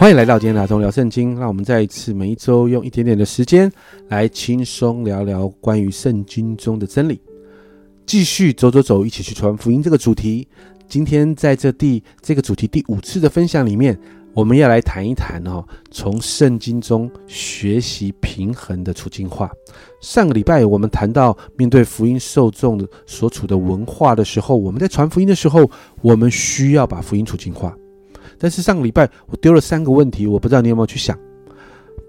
欢迎来到今天的阿忠聊圣经。让我们再一次每一周用一点点的时间来轻松聊聊关于圣经中的真理，继续走走走，一起去传福音这个主题。今天在这第这个主题第五次的分享里面，我们要来谈一谈哦，从圣经中学习平衡的处境化。上个礼拜我们谈到面对福音受众所处的文化的时候，我们在传福音的时候，我们需要把福音处境化。但是上个礼拜我丢了三个问题，我不知道你有没有去想，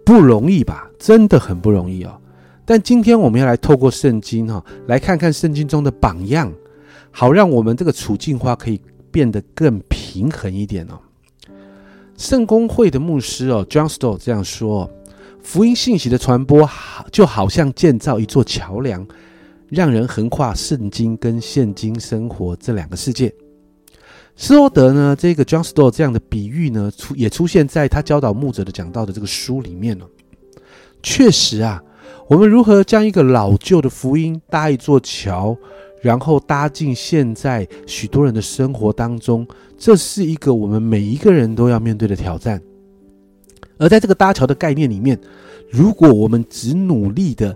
不容易吧？真的很不容易哦。但今天我们要来透过圣经哈，来看看圣经中的榜样，好让我们这个处境化可以变得更平衡一点哦。圣公会的牧师哦，John Stott 这样说：福音信息的传播好就好像建造一座桥梁，让人横跨圣经跟现今生活这两个世界。斯多德呢？这个 John Stott 这样的比喻呢，出也出现在他教导牧者的讲到的这个书里面了。确实啊，我们如何将一个老旧的福音搭一座桥，然后搭进现在许多人的生活当中，这是一个我们每一个人都要面对的挑战。而在这个搭桥的概念里面，如果我们只努力的、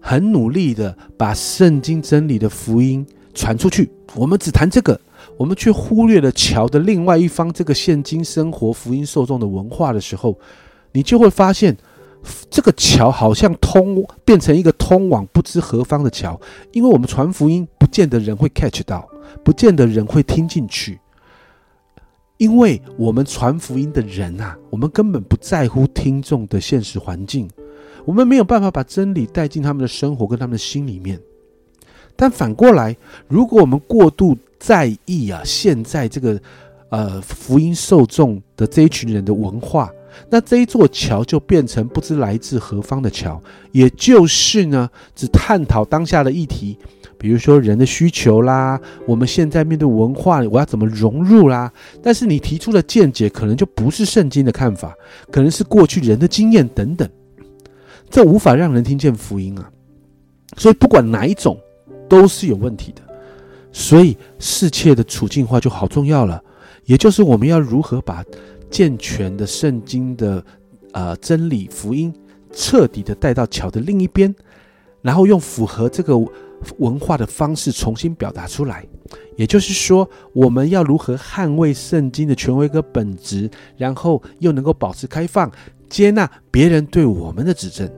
很努力的把圣经真理的福音传出去，我们只谈这个。我们却忽略了桥的另外一方，这个现今生活福音受众的文化的时候，你就会发现，这个桥好像通变成一个通往不知何方的桥。因为我们传福音，不见得人会 catch 到，不见得人会听进去。因为我们传福音的人啊，我们根本不在乎听众的现实环境，我们没有办法把真理带进他们的生活跟他们的心里面。但反过来，如果我们过度在意啊，现在这个呃福音受众的这一群人的文化，那这一座桥就变成不知来自何方的桥，也就是呢，只探讨当下的议题，比如说人的需求啦，我们现在面对文化，我要怎么融入啦？但是你提出的见解可能就不是圣经的看法，可能是过去人的经验等等，这无法让人听见福音啊。所以不管哪一种。都是有问题的，所以世切的处境化就好重要了。也就是我们要如何把健全的圣经的呃真理福音彻底的带到桥的另一边，然后用符合这个文化的方式重新表达出来。也就是说，我们要如何捍卫圣经的权威跟本质，然后又能够保持开放，接纳别人对我们的指正。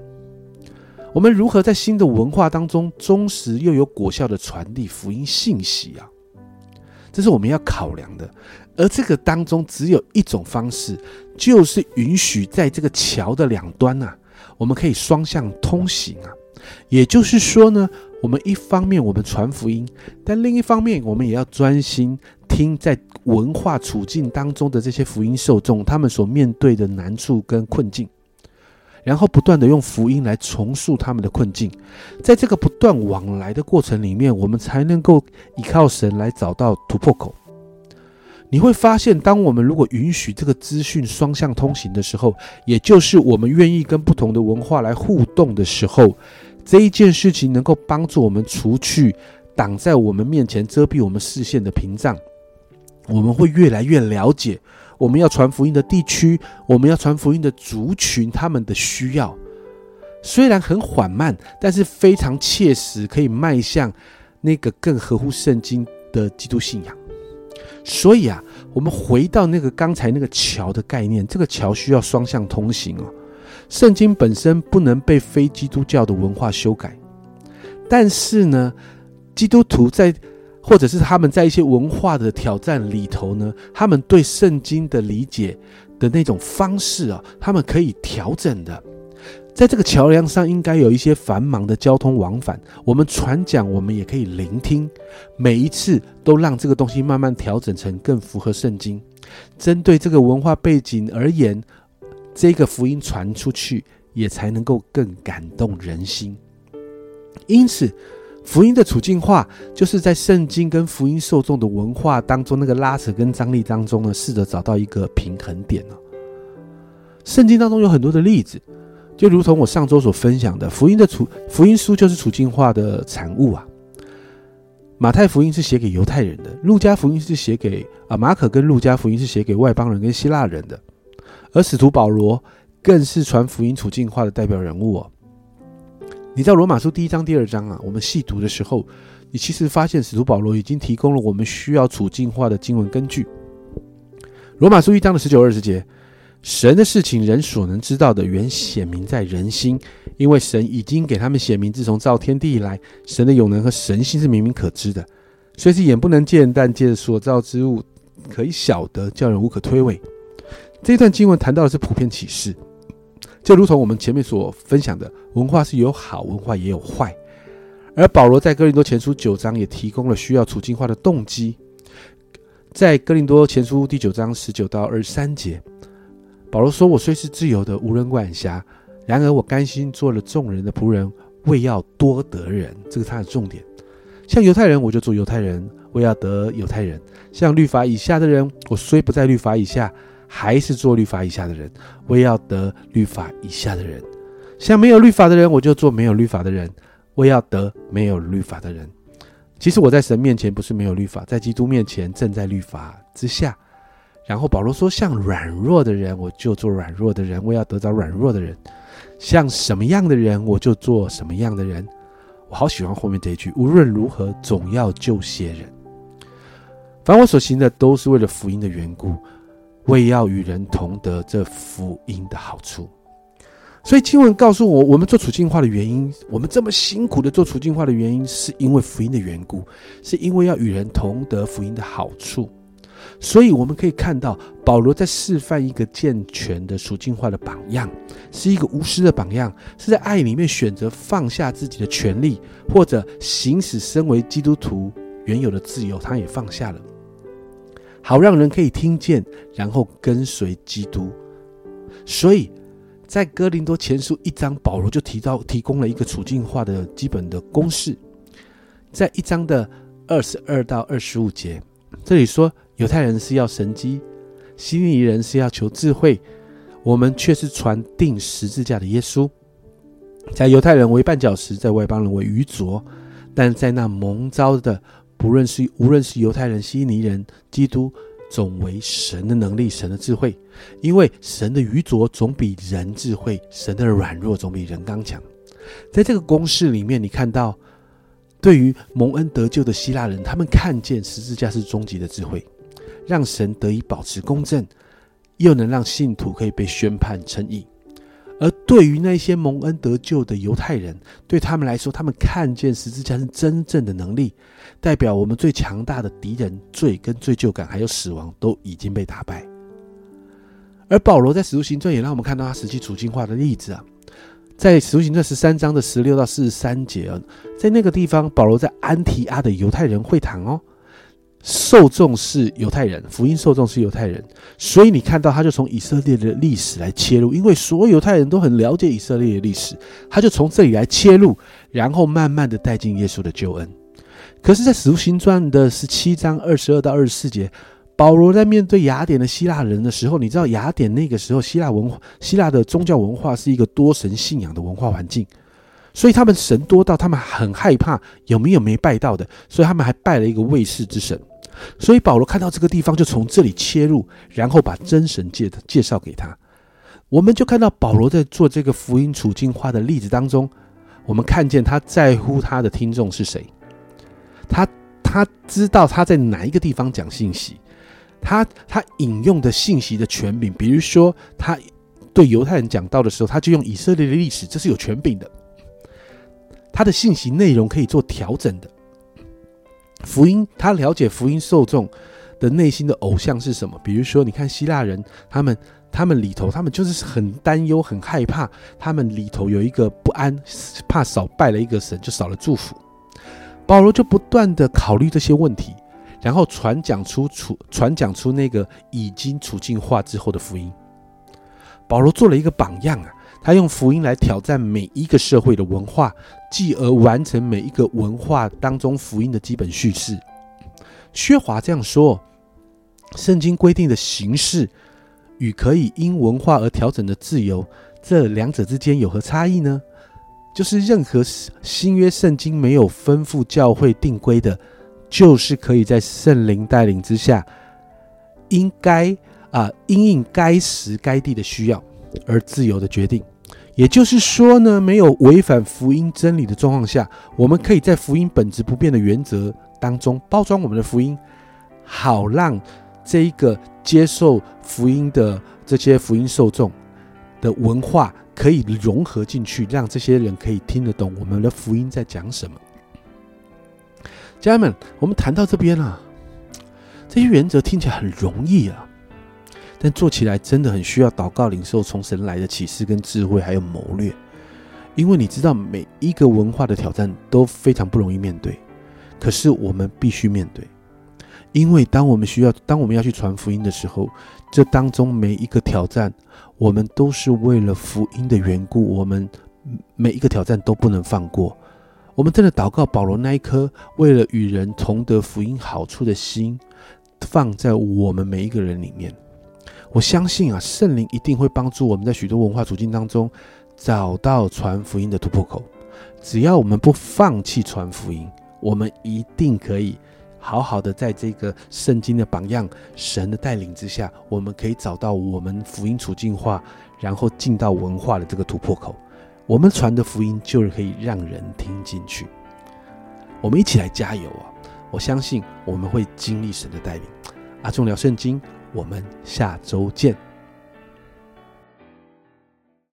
我们如何在新的文化当中忠实又有果效的传递福音信息啊？这是我们要考量的。而这个当中只有一种方式，就是允许在这个桥的两端呐，我们可以双向通行啊。也就是说呢，我们一方面我们传福音，但另一方面我们也要专心听在文化处境当中的这些福音受众他们所面对的难处跟困境。然后不断的用福音来重塑他们的困境，在这个不断往来的过程里面，我们才能够依靠神来找到突破口。你会发现，当我们如果允许这个资讯双向通行的时候，也就是我们愿意跟不同的文化来互动的时候，这一件事情能够帮助我们除去挡在我们面前遮蔽我们视线的屏障，我们会越来越了解。我们要传福音的地区，我们要传福音的族群，他们的需要虽然很缓慢，但是非常切实，可以迈向那个更合乎圣经的基督信仰。所以啊，我们回到那个刚才那个桥的概念，这个桥需要双向通行哦。圣经本身不能被非基督教的文化修改，但是呢，基督徒在。或者是他们在一些文化的挑战里头呢，他们对圣经的理解的那种方式啊，他们可以调整的。在这个桥梁上，应该有一些繁忙的交通往返。我们传讲，我们也可以聆听，每一次都让这个东西慢慢调整成更符合圣经。针对这个文化背景而言，这个福音传出去，也才能够更感动人心。因此。福音的处境化，就是在圣经跟福音受众的文化当中那个拉扯跟张力当中呢，试着找到一个平衡点呢。圣经当中有很多的例子，就如同我上周所分享的，福音的处福音书就是处境化的产物啊。马太福音是写给犹太人的，路加福音是写给啊马可跟路加福音是写给外邦人跟希腊人的。而使徒保罗更是传福音处境化的代表人物哦。你在罗马书第一章、第二章啊，我们细读的时候，你其实发现使徒保罗已经提供了我们需要处境化的经文根据。罗马书一章的十九、二十节，神的事情人所能知道的，原显明在人心，因为神已经给他们显明，自从造天地以来，神的永能和神性是明明可知的，虽是眼不能见，但借着所造之物可以晓得，叫人无可推诿。这一段经文谈到的是普遍启示。就如同我们前面所分享的，文化是有好文化也有坏，而保罗在哥林多前书九章也提供了需要处境化的动机。在哥林多前书第九章十九到二十三节，保罗说：“我虽是自由的，无人管辖，然而我甘心做了众人的仆人，为要多得人。”这个他的重点。像犹太人，我就做犹太人，为要得犹太人；像律法以下的人，我虽不在律法以下。还是做律法以下的人，我也要得律法以下的人；像没有律法的人，我就做没有律法的人，我也要得没有律法的人。其实我在神面前不是没有律法，在基督面前正在律法之下。然后保罗说：“像软弱的人，我就做软弱的人，我要得着软弱的人；像什么样的人，我就做什么样的人。”我好喜欢后面这一句：“无论如何，总要救些人。凡我所行的，都是为了福音的缘故。”为要与人同得这福音的好处，所以经文告诉我，我们做处境化的原因，我们这么辛苦的做处境化的原因，是因为福音的缘故，是因为要与人同得福音的好处。所以我们可以看到，保罗在示范一个健全的处境化的榜样，是一个无私的榜样，是在爱里面选择放下自己的权利，或者行使身为基督徒原有的自由，他也放下了。好让人可以听见，然后跟随基督。所以，在哥林多前书一章，保罗就提到提供了一个处境化的基本的公式。在一章的二十二到二十五节，这里说犹太人是要神机，希利尼人是要求智慧，我们却是传定十字架的耶稣。在犹太人为绊脚石，在外邦人为愚拙，但在那蒙召的。无论是无论是犹太人、希尼人、基督，总为神的能力、神的智慧，因为神的愚拙总比人智慧，神的软弱总比人刚强。在这个公式里面，你看到，对于蒙恩得救的希腊人，他们看见十字架是终极的智慧，让神得以保持公正，又能让信徒可以被宣判称义。而对于那些蒙恩得救的犹太人，对他们来说，他们看见十字架是真正的能力，代表我们最强大的敌人罪跟罪疚感还有死亡都已经被打败。而保罗在使徒行传也让我们看到他实际处境化的例子啊，在使徒行传十三章的十六到四十三节啊，在那个地方，保罗在安提阿的犹太人会堂哦。受众是犹太人，福音受众是犹太人，所以你看到他就从以色列的历史来切入，因为所有犹太人都很了解以色列的历史，他就从这里来切入，然后慢慢的带进耶稣的救恩。可是，在使徒行传的十七章二十二到二十四节，保罗在面对雅典的希腊人的时候，你知道雅典那个时候希腊文化、希腊的宗教文化是一个多神信仰的文化环境，所以他们神多到他们很害怕有没有没拜到的，所以他们还拜了一个卫士之神。所以保罗看到这个地方，就从这里切入，然后把真神介介绍给他。我们就看到保罗在做这个福音处境化的例子当中，我们看见他在乎他的听众是谁，他他知道他在哪一个地方讲信息，他他引用的信息的权柄，比如说他对犹太人讲道的时候，他就用以色列的历史，这是有权柄的，他的信息内容可以做调整的。福音，他了解福音受众的内心的偶像是什么？比如说，你看希腊人，他们他们里头，他们就是很担忧、很害怕，他们里头有一个不安，怕少拜了一个神就少了祝福。保罗就不断的考虑这些问题，然后传讲出处传讲出那个已经处境化之后的福音。保罗做了一个榜样啊。他用福音来挑战每一个社会的文化，继而完成每一个文化当中福音的基本叙事。薛华这样说：“圣经规定的形式与可以因文化而调整的自由，这两者之间有何差异呢？就是任何新约圣经没有吩咐教会定规的，就是可以在圣灵带领之下，应该。”啊，因应该时该地的需要而自由的决定。也就是说呢，没有违反福音真理的状况下，我们可以在福音本质不变的原则当中包装我们的福音，好让这一个接受福音的这些福音受众的文化可以融合进去，让这些人可以听得懂我们的福音在讲什么。家人们，我们谈到这边啊，这些原则听起来很容易啊。但做起来真的很需要祷告、领受从神来的启示跟智慧，还有谋略。因为你知道，每一个文化的挑战都非常不容易面对，可是我们必须面对。因为当我们需要，当我们要去传福音的时候，这当中每一个挑战，我们都是为了福音的缘故，我们每一个挑战都不能放过。我们真的祷告，保罗那一颗为了与人同得福音好处的心，放在我们每一个人里面。我相信啊，圣灵一定会帮助我们在许多文化处境当中找到传福音的突破口。只要我们不放弃传福音，我们一定可以好好的在这个圣经的榜样、神的带领之下，我们可以找到我们福音处境化，然后进到文化的这个突破口。我们传的福音就是可以让人听进去。我们一起来加油啊！我相信我们会经历神的带领。阿忠聊圣经。我们下周见。